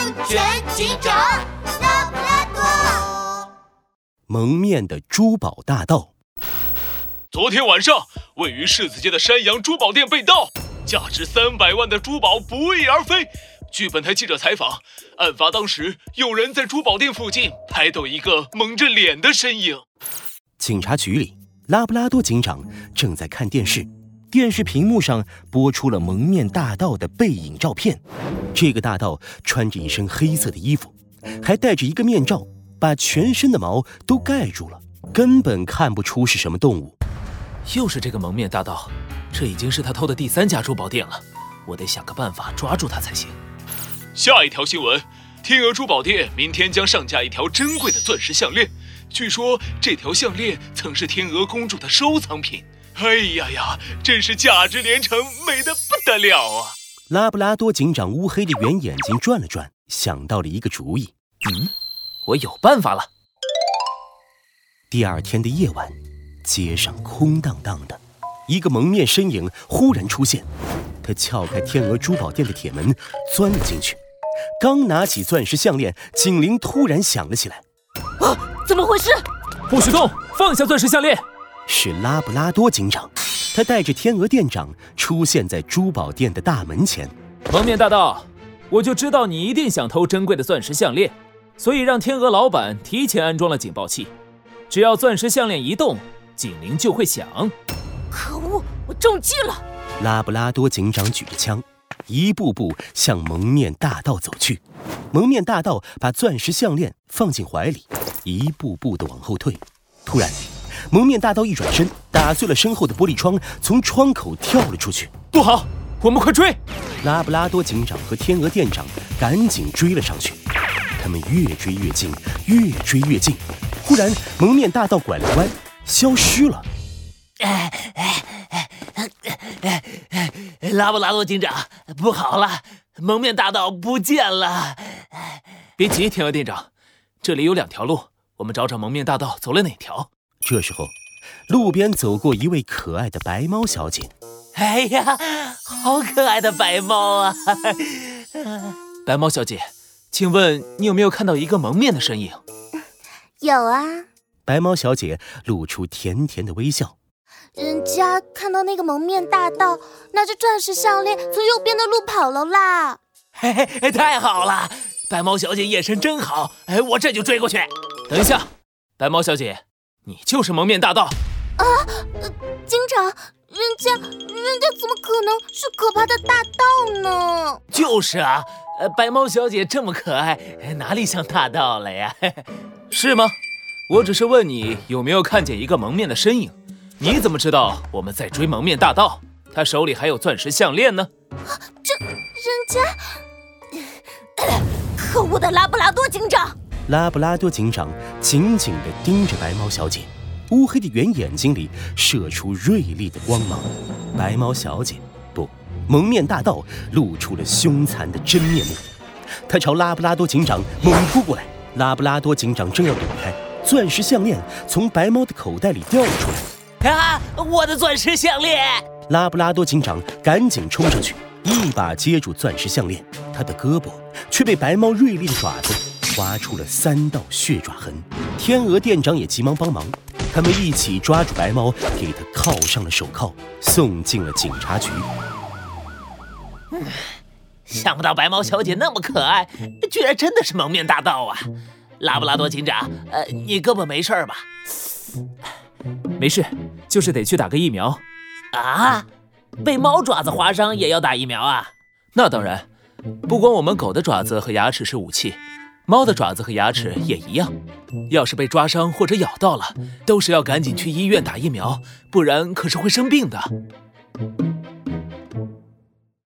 安全警长拉布拉多。蒙面的珠宝大盗。昨天晚上，位于世子街的山羊珠宝店被盗，价值三百万的珠宝不翼而飞。据本台记者采访，案发当时有人在珠宝店附近拍到一个蒙着脸的身影。警察局里，拉布拉多警长正在看电视。电视屏幕上播出了蒙面大盗的背影照片。这个大盗穿着一身黑色的衣服，还戴着一个面罩，把全身的毛都盖住了，根本看不出是什么动物。又是这个蒙面大盗，这已经是他偷的第三家珠宝店了。我得想个办法抓住他才行。下一条新闻：天鹅珠宝店明天将上架一条珍贵的钻石项链，据说这条项链曾是天鹅公主的收藏品。哎呀呀，真是价值连城，美得不得了啊！拉布拉多警长乌黑的圆眼睛转了转，想到了一个主意。嗯，我有办法了。第二天的夜晚，街上空荡荡的，一个蒙面身影忽然出现。他撬开天鹅珠宝店的铁门，钻了进去。刚拿起钻石项链，警铃突然响了起来。啊，怎么回事？不许动！放下钻石项链！是拉布拉多警长，他带着天鹅店长出现在珠宝店的大门前。蒙面大盗，我就知道你一定想偷珍贵的钻石项链，所以让天鹅老板提前安装了警报器，只要钻石项链一动，警铃就会响。可恶，我中计了！拉布拉多警长举着枪，一步步向蒙面大盗走去。蒙面大盗把钻石项链放进怀里，一步步的往后退。突然。蒙面大盗一转身，打碎了身后的玻璃窗，从窗口跳了出去。不好，我们快追！拉布拉多警长和天鹅店长赶紧追了上去。他们越追越近，越追越近。忽然，蒙面大盗拐了弯，消失了。哎哎哎哎哎！拉布拉多警长，不好了，蒙面大盗不见了！别急，天鹅店长，这里有两条路，我们找找蒙面大盗走了哪条。这时候，路边走过一位可爱的白猫小姐。哎呀，好可爱的白猫啊！白猫小姐，请问你有没有看到一个蒙面的身影？有啊。白猫小姐露出甜甜的微笑。人家看到那个蒙面大盗拿着钻石项链从右边的路跑了啦。嘿嘿，太好了！白猫小姐眼神真好，哎，我这就追过去。等一下，白猫小姐。你就是蒙面大盗啊！警长，人家人家怎么可能是可怕的大盗呢？就是啊，呃，白猫小姐这么可爱，哪里像大盗了呀？是吗？我只是问你有没有看见一个蒙面的身影？你怎么知道我们在追蒙面大盗？他手里还有钻石项链呢。这人家，可恶的拉布拉多警长！拉布拉多警长紧紧地盯着白猫小姐，乌黑的圆眼睛里射出锐利的光芒。白猫小姐不，蒙面大盗露出了凶残的真面目，他朝拉布拉多警长猛扑过来。拉布拉多警长正要躲开，钻石项链从白猫的口袋里掉了出来。啊！我的钻石项链！拉布拉多警长赶紧冲上去，一把接住钻石项链，他的胳膊却被白猫锐利的爪子。划出了三道血爪痕，天鹅店长也急忙帮忙，他们一起抓住白猫，给他铐上了手铐，送进了警察局。想不到白猫小姐那么可爱，居然真的是蒙面大盗啊！拉布拉多警长，呃，你胳膊没事吧？没事，就是得去打个疫苗。啊？被猫爪子划伤也要打疫苗啊？那当然，不光我们狗的爪子和牙齿是武器。猫的爪子和牙齿也一样，要是被抓伤或者咬到了，都是要赶紧去医院打疫苗，不然可是会生病的。